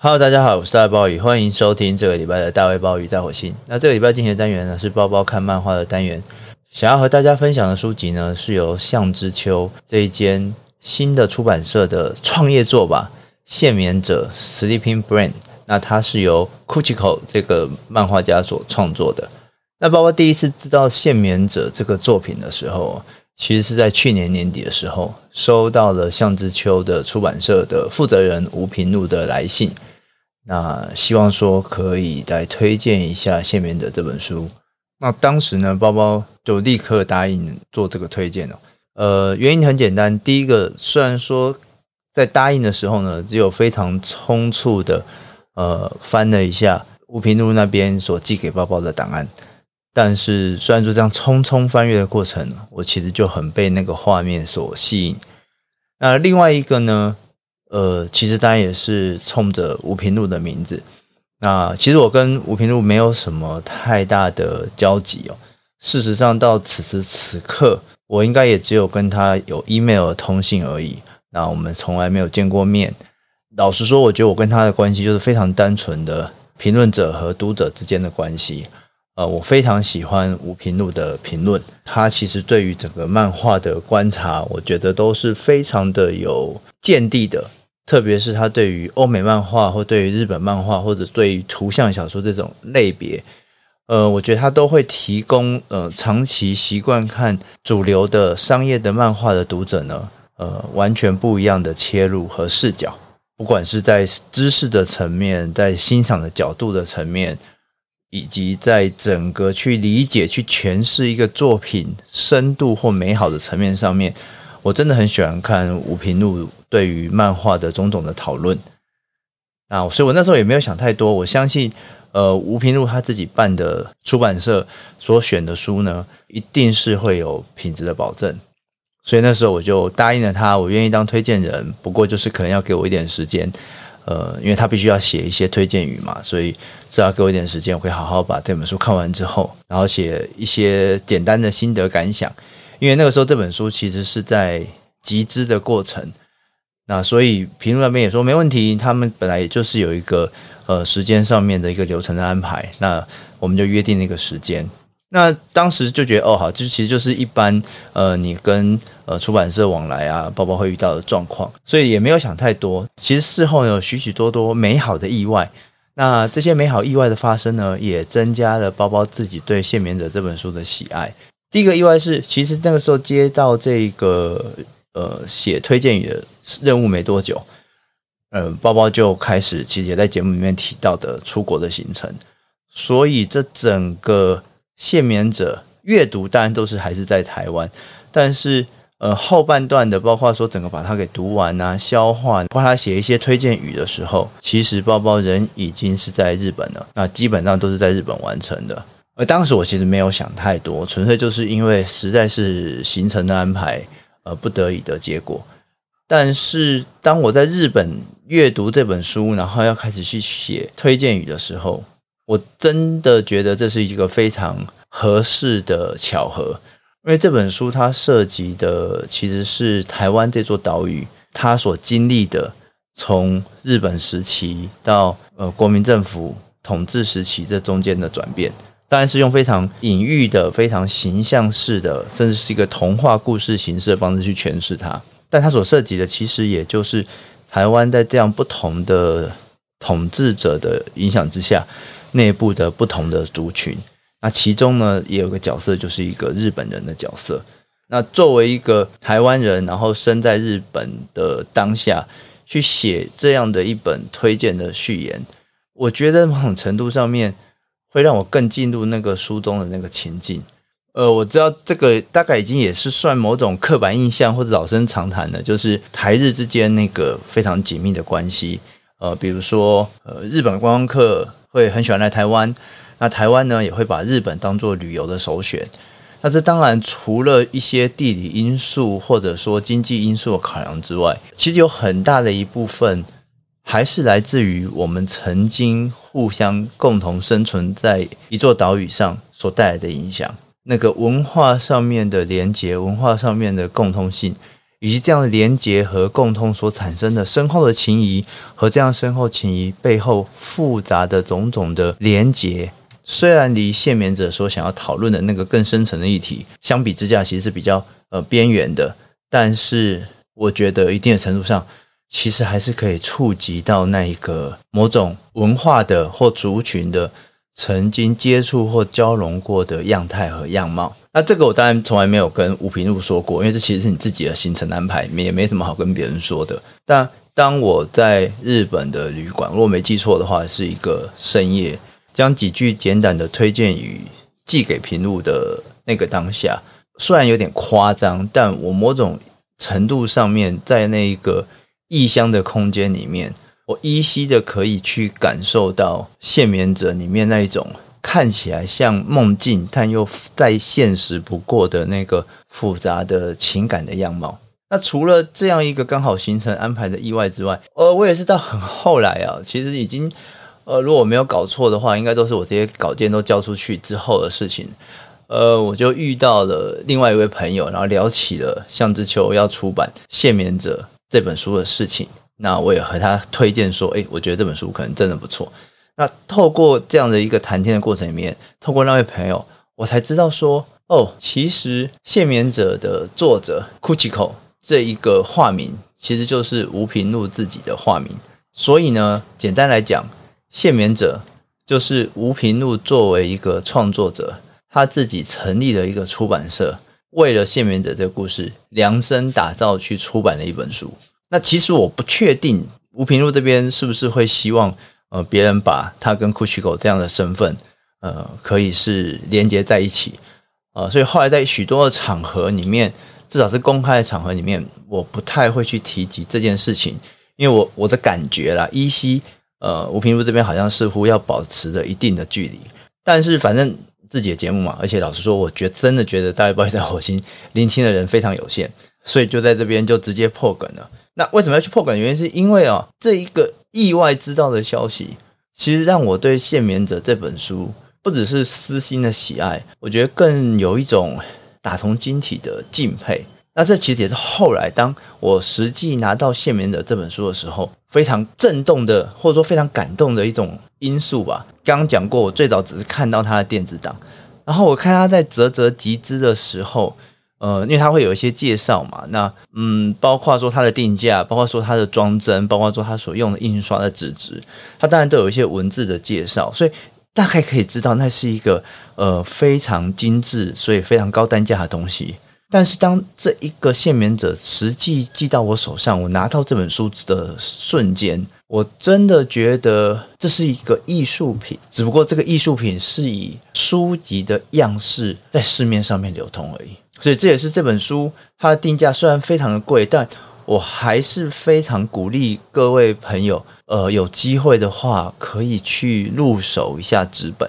Hello，大家好，我是大卫鲍鱼，欢迎收听这个礼拜的大卫鲍鱼在火星。那这个礼拜进行的单元呢是包包看漫画的单元，想要和大家分享的书籍呢是由向之秋这一间新的出版社的创业作吧，现眠者 Sleeping Brain。那它是由 Kuchiko 这个漫画家所创作的。那包包第一次知道现眠者这个作品的时候，其实是在去年年底的时候，收到了向之秋的出版社的负责人吴平路的来信。那希望说可以来推荐一下《现眠者》这本书。那当时呢，包包就立刻答应做这个推荐了。呃，原因很简单，第一个，虽然说在答应的时候呢，只有非常匆促的呃翻了一下吴平路那边所寄给包包的档案，但是虽然说这样匆匆翻阅的过程，我其实就很被那个画面所吸引。那另外一个呢？呃，其实当然也是冲着吴平路的名字。那其实我跟吴平路没有什么太大的交集哦。事实上，到此时此刻，我应该也只有跟他有 email 通信而已。那我们从来没有见过面。老实说，我觉得我跟他的关系就是非常单纯的评论者和读者之间的关系。呃，我非常喜欢吴平路的评论，他其实对于整个漫画的观察，我觉得都是非常的有见地的。特别是他对于欧美漫画，或对于日本漫画，或者对于图像小说这种类别，呃，我觉得他都会提供呃长期习惯看主流的商业的漫画的读者呢，呃，完全不一样的切入和视角。不管是在知识的层面，在欣赏的角度的层面，以及在整个去理解、去诠释一个作品深度或美好的层面上面，我真的很喜欢看吴平路。对于漫画的种种的讨论，那所以我那时候也没有想太多。我相信，呃，吴平路他自己办的出版社所选的书呢，一定是会有品质的保证。所以那时候我就答应了他，我愿意当推荐人，不过就是可能要给我一点时间，呃，因为他必须要写一些推荐语嘛，所以至少给我一点时间，我会好好把这本书看完之后，然后写一些简单的心得感想。因为那个时候这本书其实是在集资的过程。那所以评论那边也说没问题，他们本来也就是有一个呃时间上面的一个流程的安排，那我们就约定那个时间。那当时就觉得哦好，这其实就是一般呃你跟呃出版社往来啊，包包会遇到的状况，所以也没有想太多。其实事后有许许多多美好的意外，那这些美好意外的发生呢，也增加了包包自己对《现眠者》这本书的喜爱。第一个意外是，其实那个时候接到这个。呃，写推荐语的任务没多久，呃，包包就开始，其实也在节目里面提到的出国的行程，所以这整个现眠者阅读当然都是还是在台湾，但是呃后半段的，包括说整个把它给读完啊、消化，帮他写一些推荐语的时候，其实包包人已经是在日本了，那基本上都是在日本完成的。而当时我其实没有想太多，纯粹就是因为实在是行程的安排。呃，不得已的结果。但是，当我在日本阅读这本书，然后要开始去写推荐语的时候，我真的觉得这是一个非常合适的巧合。因为这本书它涉及的其实是台湾这座岛屿，它所经历的从日本时期到呃国民政府统治时期这中间的转变。当然是用非常隐喻的、非常形象式的，甚至是一个童话故事形式的方式去诠释它。但它所涉及的，其实也就是台湾在这样不同的统治者的影响之下，内部的不同的族群。那其中呢，也有个角色，就是一个日本人的角色。那作为一个台湾人，然后生在日本的当下，去写这样的一本推荐的序言，我觉得某种程度上面。会让我更进入那个书中的那个情境。呃，我知道这个大概已经也是算某种刻板印象或者老生常谈的，就是台日之间那个非常紧密的关系。呃，比如说，呃，日本观光客会很喜欢来台湾，那台湾呢也会把日本当做旅游的首选。那这当然除了一些地理因素或者说经济因素的考量之外，其实有很大的一部分。还是来自于我们曾经互相共同生存在一座岛屿上所带来的影响，那个文化上面的连结，文化上面的共通性，以及这样的连结和共通所产生的深厚的情谊，和这样深厚情谊背后复杂的种种的连结，虽然离谢眠者所想要讨论的那个更深层的议题相比之下，其实是比较呃边缘的，但是我觉得一定的程度上，其实还是可以触及到那一个某种文化的或族群的曾经接触或交融过的样态和样貌。那这个我当然从来没有跟吴平路说过，因为这其实是你自己的行程安排，也没什么好跟别人说的。但当我在日本的旅馆，如果没记错的话，是一个深夜，将几句简短的推荐语寄给平路的那个当下，虽然有点夸张，但我某种程度上面在那一个异乡的空间里面，我依稀的可以去感受到谢眠者里面那一种。看起来像梦境，但又再现实不过的那个复杂的情感的样貌。那除了这样一个刚好行程安排的意外之外，呃，我也是到很后来啊，其实已经，呃，如果我没有搞错的话，应该都是我这些稿件都交出去之后的事情。呃，我就遇到了另外一位朋友，然后聊起了向之秋要出版《谢眠者》这本书的事情。那我也和他推荐说，诶，我觉得这本书可能真的不错。那透过这样的一个谈天的过程里面，透过那位朋友，我才知道说，哦，其实谢眠者的作者 Kuchiko 这一个化名，其实就是吴平路自己的化名。所以呢，简单来讲，谢眠者就是吴平路作为一个创作者，他自己成立了一个出版社，为了谢眠者这个故事量身打造去出版的一本书。那其实我不确定吴平路这边是不是会希望。呃，别人把他跟库奇狗这样的身份，呃，可以是连接在一起，呃，所以后来在许多的场合里面，至少是公开的场合里面，我不太会去提及这件事情，因为我我的感觉啦，依稀，呃，吴平路这边好像似乎要保持着一定的距离，但是反正自己的节目嘛，而且老实说，我觉得真的觉得大卫鲍宇在火星聆听的人非常有限，所以就在这边就直接破梗了。那为什么要去破梗？原因是因为哦，这一个。意外知道的消息，其实让我对《限眠者》这本书不只是私心的喜爱，我觉得更有一种打从心底的敬佩。那这其实也是后来当我实际拿到《谢眠者》这本书的时候，非常震动的，或者说非常感动的一种因素吧。刚刚讲过，我最早只是看到他的电子档，然后我看他在啧啧集资的时候。呃，因为它会有一些介绍嘛，那嗯，包括说它的定价，包括说它的装帧，包括说它所用的印刷的纸质，它当然都有一些文字的介绍，所以大概可以知道那是一个呃非常精致，所以非常高单价的东西。但是当这一个限免者实际寄到我手上，我拿到这本书的瞬间，我真的觉得这是一个艺术品，只不过这个艺术品是以书籍的样式在市面上面流通而已。所以这也是这本书它的定价虽然非常的贵，但我还是非常鼓励各位朋友，呃，有机会的话可以去入手一下纸本，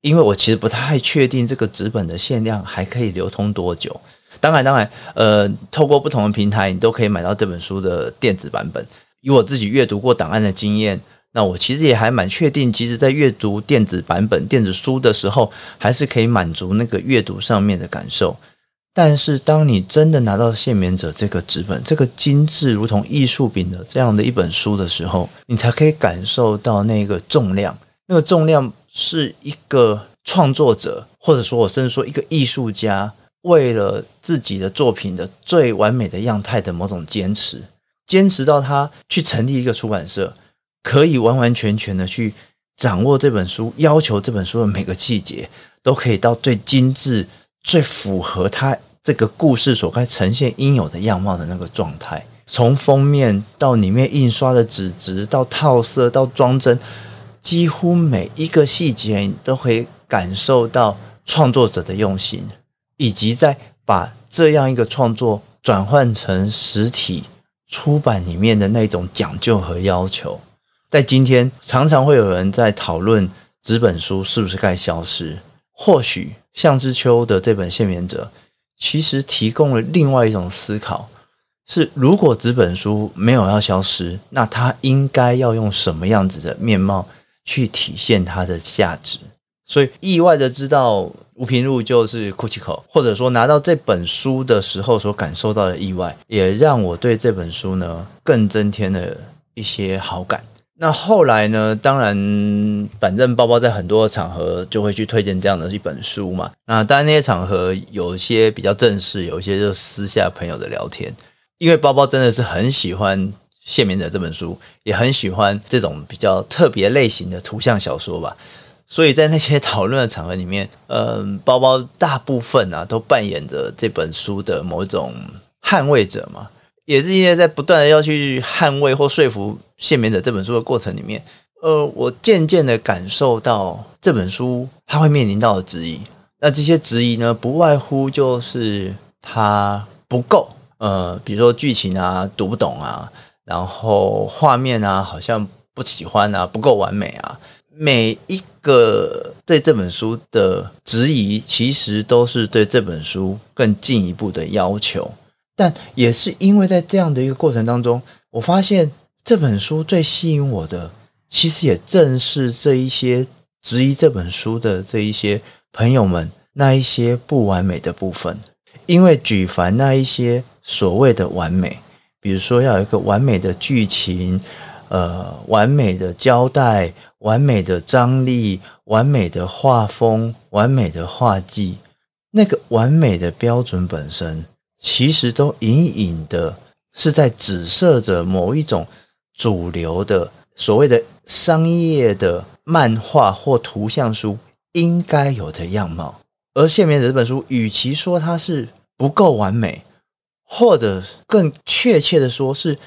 因为我其实不太确定这个纸本的限量还可以流通多久。当然，当然，呃，透过不同的平台，你都可以买到这本书的电子版本。以我自己阅读过档案的经验，那我其实也还蛮确定，其实在阅读电子版本电子书的时候，还是可以满足那个阅读上面的感受。但是，当你真的拿到《谢眠者》这个纸本，这个精致如同艺术品的这样的一本书的时候，你才可以感受到那个重量。那个重量是一个创作者，或者说我甚至说一个艺术家，为了自己的作品的最完美的样态的某种坚持，坚持到他去成立一个出版社，可以完完全全的去掌握这本书，要求这本书的每个细节都可以到最精致。最符合他这个故事所该呈现应有的样貌的那个状态，从封面到里面印刷的纸质，到套色，到装帧，几乎每一个细节都可以感受到创作者的用心，以及在把这样一个创作转换成实体出版里面的那种讲究和要求。在今天，常常会有人在讨论纸本书是不是该消失，或许。向之秋的这本《谢眠者》其实提供了另外一种思考：是如果纸本书没有要消失，那它应该要用什么样子的面貌去体现它的价值？所以意外的知道吴平路就是 Kuchiko，或者说拿到这本书的时候所感受到的意外，也让我对这本书呢更增添了一些好感。那后来呢？当然，反正包包在很多场合就会去推荐这样的一本书嘛。那当然那些场合有一些比较正式，有一些就私下朋友的聊天。因为包包真的是很喜欢《谢冕者》这本书，也很喜欢这种比较特别类型的图像小说吧。所以在那些讨论的场合里面，嗯，包包大部分啊都扮演着这本书的某种捍卫者嘛。也是因为在不断的要去捍卫或说服《谢眠者》这本书的过程里面，呃，我渐渐的感受到这本书它会面临到的质疑。那这些质疑呢，不外乎就是它不够，呃，比如说剧情啊读不懂啊，然后画面啊好像不喜欢啊，不够完美啊。每一个对这本书的质疑，其实都是对这本书更进一步的要求。但也是因为在这样的一个过程当中，我发现这本书最吸引我的，其实也正是这一些质疑这本书的这一些朋友们那一些不完美的部分。因为举凡那一些所谓的完美，比如说要有一个完美的剧情，呃，完美的交代，完美的张力，完美的画风，完美的画技，那个完美的标准本身。其实都隐隐的是在指涉着某一种主流的所谓的商业的漫画或图像书应该有的样貌，而《谢冕者》这本书，与其说它是不够完美，或者更确切的说，是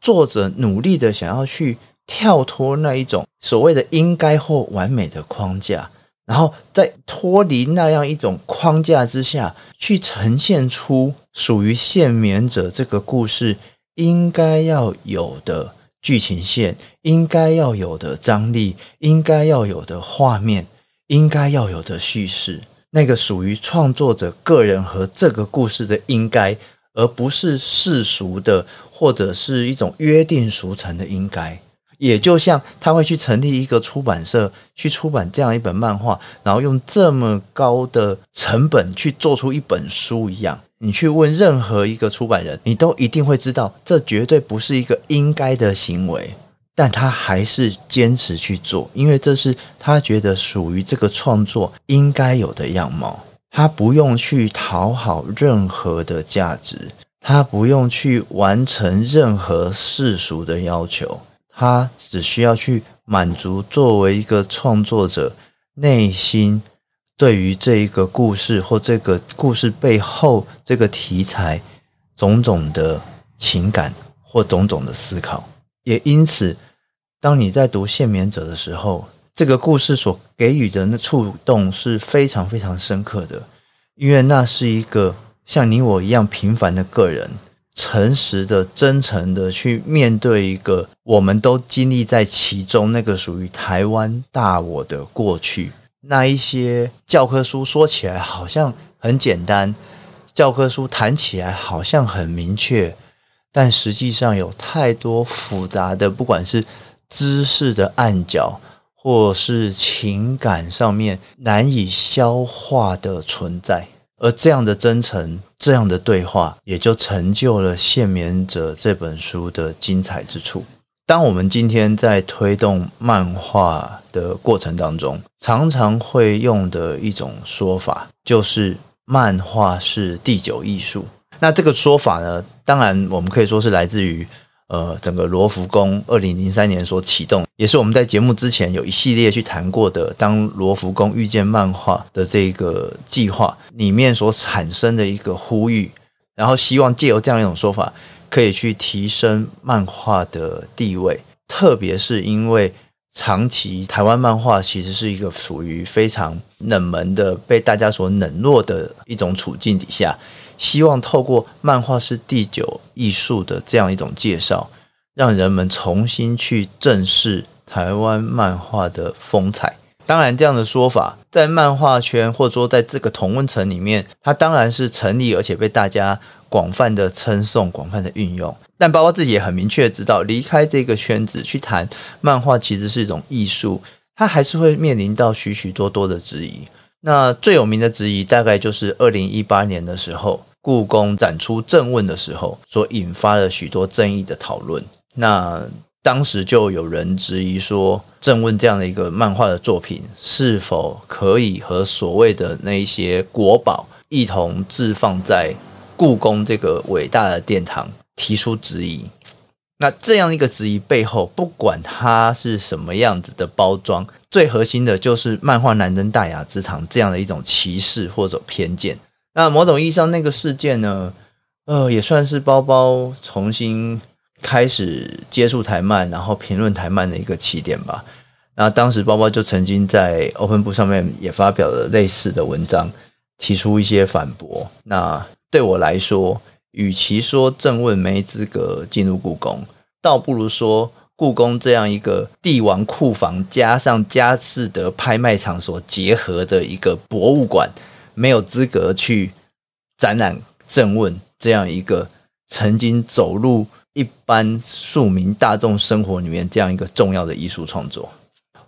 作者努力的想要去跳脱那一种所谓的应该或完美的框架。然后在脱离那样一种框架之下去呈现出属于谢眠者这个故事应该要有的剧情线，应该要有的张力，应该要有的画面，应该要有的叙事，那个属于创作者个人和这个故事的应该，而不是世俗的或者是一种约定俗成的应该。也就像他会去成立一个出版社，去出版这样一本漫画，然后用这么高的成本去做出一本书一样。你去问任何一个出版人，你都一定会知道，这绝对不是一个应该的行为，但他还是坚持去做，因为这是他觉得属于这个创作应该有的样貌。他不用去讨好任何的价值，他不用去完成任何世俗的要求。他只需要去满足作为一个创作者内心对于这一个故事或这个故事背后这个题材种种的情感或种种的思考。也因此，当你在读《谢眠者》的时候，这个故事所给予人的触动是非常非常深刻的，因为那是一个像你我一样平凡的个人。诚实的、真诚的去面对一个我们都经历在其中，那个属于台湾大我的过去。那一些教科书说起来好像很简单，教科书谈起来好像很明确，但实际上有太多复杂的，不管是知识的暗角，或是情感上面难以消化的存在。而这样的真诚，这样的对话，也就成就了《谢眠者》这本书的精彩之处。当我们今天在推动漫画的过程当中，常常会用的一种说法，就是漫画是第九艺术。那这个说法呢，当然我们可以说是来自于。呃，整个罗浮宫二零零三年所启动，也是我们在节目之前有一系列去谈过的。当罗浮宫遇见漫画的这个计划里面所产生的一个呼吁，然后希望借由这样一种说法，可以去提升漫画的地位。特别是因为长期台湾漫画其实是一个属于非常冷门的、被大家所冷落的一种处境底下。希望透过漫画是第九艺术的这样一种介绍，让人们重新去正视台湾漫画的风采。当然，这样的说法在漫画圈或者说在这个同温层里面，它当然是成立，而且被大家广泛的称颂、广泛的运用。但包括自己也很明确知道，离开这个圈子去谈漫画，其实是一种艺术。它还是会面临到许许多多的质疑。那最有名的质疑，大概就是二零一八年的时候，故宫展出《郑问》的时候，所引发了许多争议的讨论。那当时就有人质疑说，《郑问》这样的一个漫画的作品，是否可以和所谓的那一些国宝一同置放在故宫这个伟大的殿堂？提出质疑。那这样一个质疑背后，不管它是什么样子的包装，最核心的就是漫画南登大雅之堂这样的一种歧视或者偏见。那某种意义上，那个事件呢，呃，也算是包包重新开始接触台漫，然后评论台漫的一个起点吧。那当时包包就曾经在 Open Book 上面也发表了类似的文章，提出一些反驳。那对我来说，与其说正问没资格进入故宫，倒不如说故宫这样一个帝王库房加上佳士得拍卖场所结合的一个博物馆，没有资格去展览正问这样一个曾经走入一般庶民大众生活里面这样一个重要的艺术创作。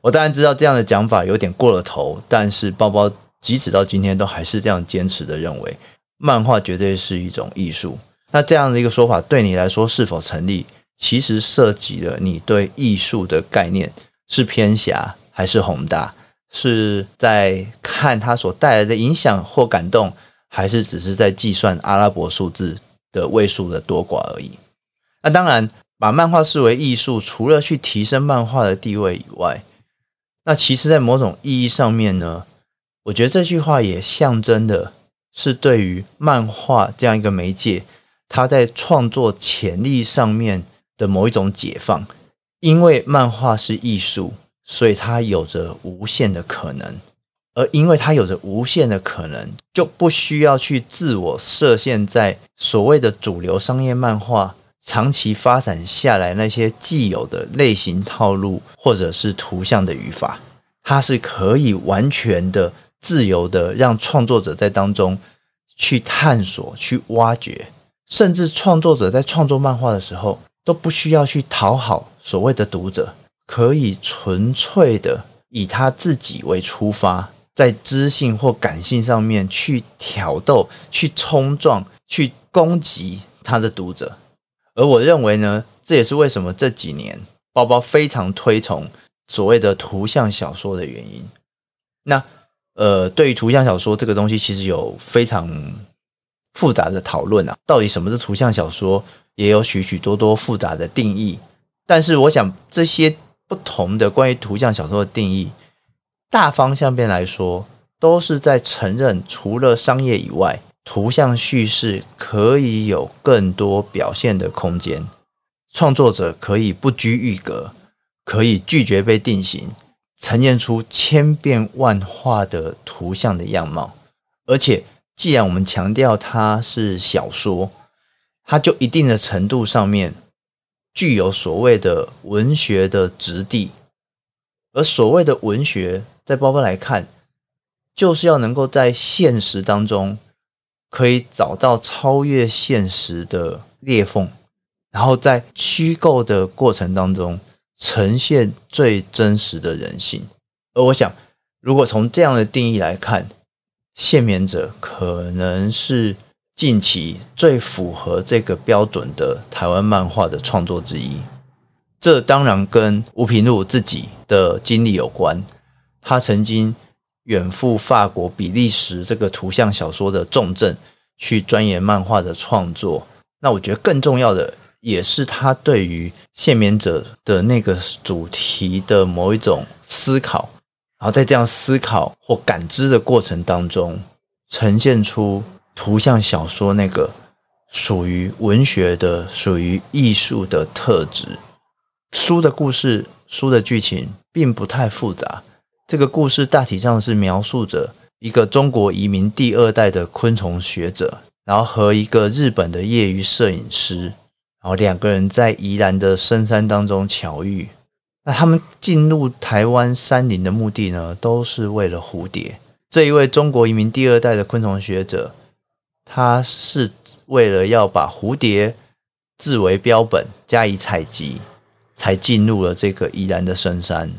我当然知道这样的讲法有点过了头，但是包包即使到今天都还是这样坚持的认为。漫画绝对是一种艺术。那这样的一个说法对你来说是否成立？其实涉及了你对艺术的概念是偏狭还是宏大？是在看它所带来的影响或感动，还是只是在计算阿拉伯数字的位数的多寡而已？那当然，把漫画视为艺术，除了去提升漫画的地位以外，那其实在某种意义上面呢，我觉得这句话也象征的。是对于漫画这样一个媒介，它在创作潜力上面的某一种解放。因为漫画是艺术，所以它有着无限的可能。而因为它有着无限的可能，就不需要去自我设限在所谓的主流商业漫画长期发展下来那些既有的类型套路，或者是图像的语法，它是可以完全的。自由的让创作者在当中去探索、去挖掘，甚至创作者在创作漫画的时候都不需要去讨好所谓的读者，可以纯粹的以他自己为出发，在知性或感性上面去挑逗、去冲撞、去攻击他的读者。而我认为呢，这也是为什么这几年包包非常推崇所谓的图像小说的原因。那。呃，对于图像小说这个东西，其实有非常复杂的讨论啊。到底什么是图像小说，也有许许多多复杂的定义。但是，我想这些不同的关于图像小说的定义，大方向面来说，都是在承认除了商业以外，图像叙事可以有更多表现的空间。创作者可以不拘一格，可以拒绝被定型。呈现出千变万化的图像的样貌，而且既然我们强调它是小说，它就一定的程度上面具有所谓的文学的质地，而所谓的文学，在包包来看，就是要能够在现实当中可以找到超越现实的裂缝，然后在虚构的过程当中。呈现最真实的人性，而我想，如果从这样的定义来看，限眠者可能是近期最符合这个标准的台湾漫画的创作之一。这当然跟吴平路自己的经历有关，他曾经远赴法国、比利时这个图像小说的重镇去钻研漫画的创作。那我觉得更重要的。也是他对于限免者的那个主题的某一种思考，然后在这样思考或感知的过程当中，呈现出图像小说那个属于文学的、属于艺术的特质。书的故事、书的剧情并不太复杂。这个故事大体上是描述着一个中国移民第二代的昆虫学者，然后和一个日本的业余摄影师。然后两个人在宜兰的深山当中巧遇，那他们进入台湾山林的目的呢，都是为了蝴蝶。这一位中国移民第二代的昆虫学者，他是为了要把蝴蝶置为标本加以采集，才进入了这个宜兰的深山。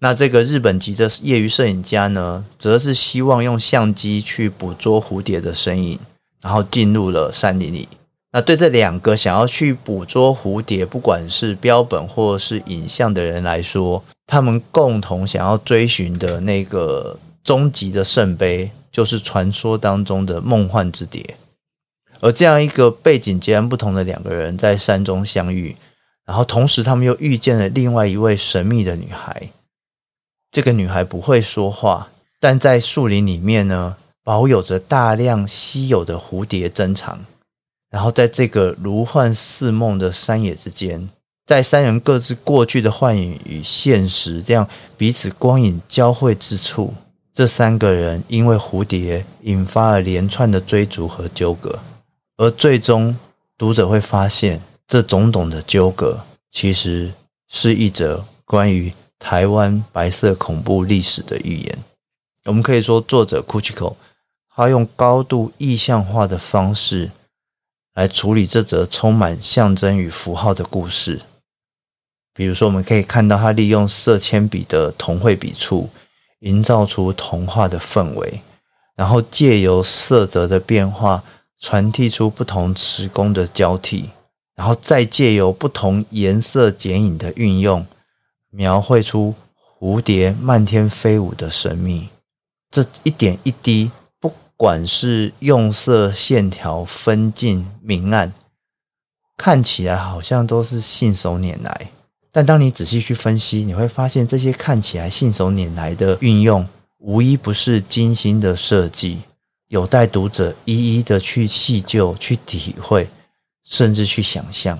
那这个日本籍的业余摄影家呢，则是希望用相机去捕捉蝴蝶的身影，然后进入了山林里。那对这两个想要去捕捉蝴蝶，不管是标本或是影像的人来说，他们共同想要追寻的那个终极的圣杯，就是传说当中的梦幻之蝶。而这样一个背景截然不同的两个人在山中相遇，然后同时他们又遇见了另外一位神秘的女孩。这个女孩不会说话，但在树林里面呢，保有着大量稀有的蝴蝶珍藏。然后在这个如幻似梦的山野之间，在三人各自过去的幻影与现实这样彼此光影交汇之处，这三个人因为蝴蝶引发了连串的追逐和纠葛，而最终读者会发现，这种种的纠葛其实是一则关于。台湾白色恐怖历史的预言，我们可以说，作者 Kuchiko 他用高度意象化的方式来处理这则充满象征与符号的故事。比如说，我们可以看到他利用色铅笔的同绘笔触，营造出童话的氛围，然后借由色泽的变化，传递出不同时空的交替，然后再借由不同颜色剪影的运用。描绘出蝴蝶漫天飞舞的神秘，这一点一滴，不管是用色、线条、分镜、明暗，看起来好像都是信手拈来。但当你仔细去分析，你会发现这些看起来信手拈来的运用，无一不是精心的设计，有待读者一一的去细究、去体会，甚至去想象。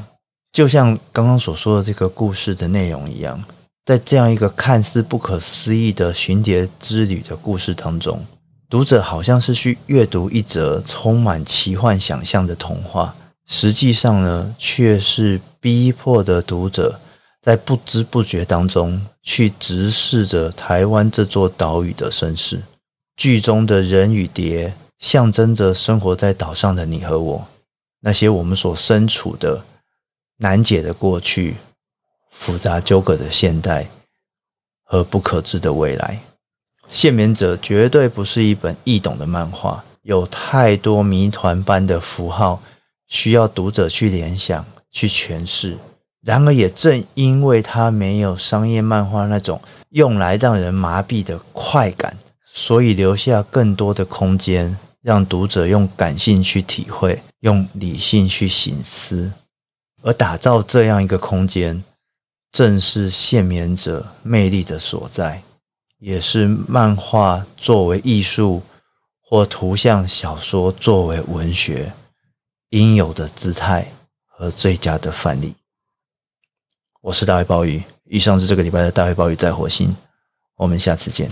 就像刚刚所说的这个故事的内容一样。在这样一个看似不可思议的寻蝶之旅的故事当中，读者好像是去阅读一则充满奇幻想象的童话，实际上呢，却是逼迫的读者在不知不觉当中去直视着台湾这座岛屿的身世。剧中的人与蝶，象征着生活在岛上的你和我，那些我们所身处的难解的过去。复杂纠葛的现代和不可知的未来，《限眠者》绝对不是一本易懂的漫画，有太多谜团般的符号需要读者去联想、去诠释。然而，也正因为它没有商业漫画那种用来让人麻痹的快感，所以留下更多的空间，让读者用感性去体会，用理性去省思，而打造这样一个空间。正是限眠者魅力的所在，也是漫画作为艺术或图像小说作为文学应有的姿态和最佳的范例。我是大卫鲍鱼，以上是这个礼拜的大卫鲍鱼在火星，我们下次见。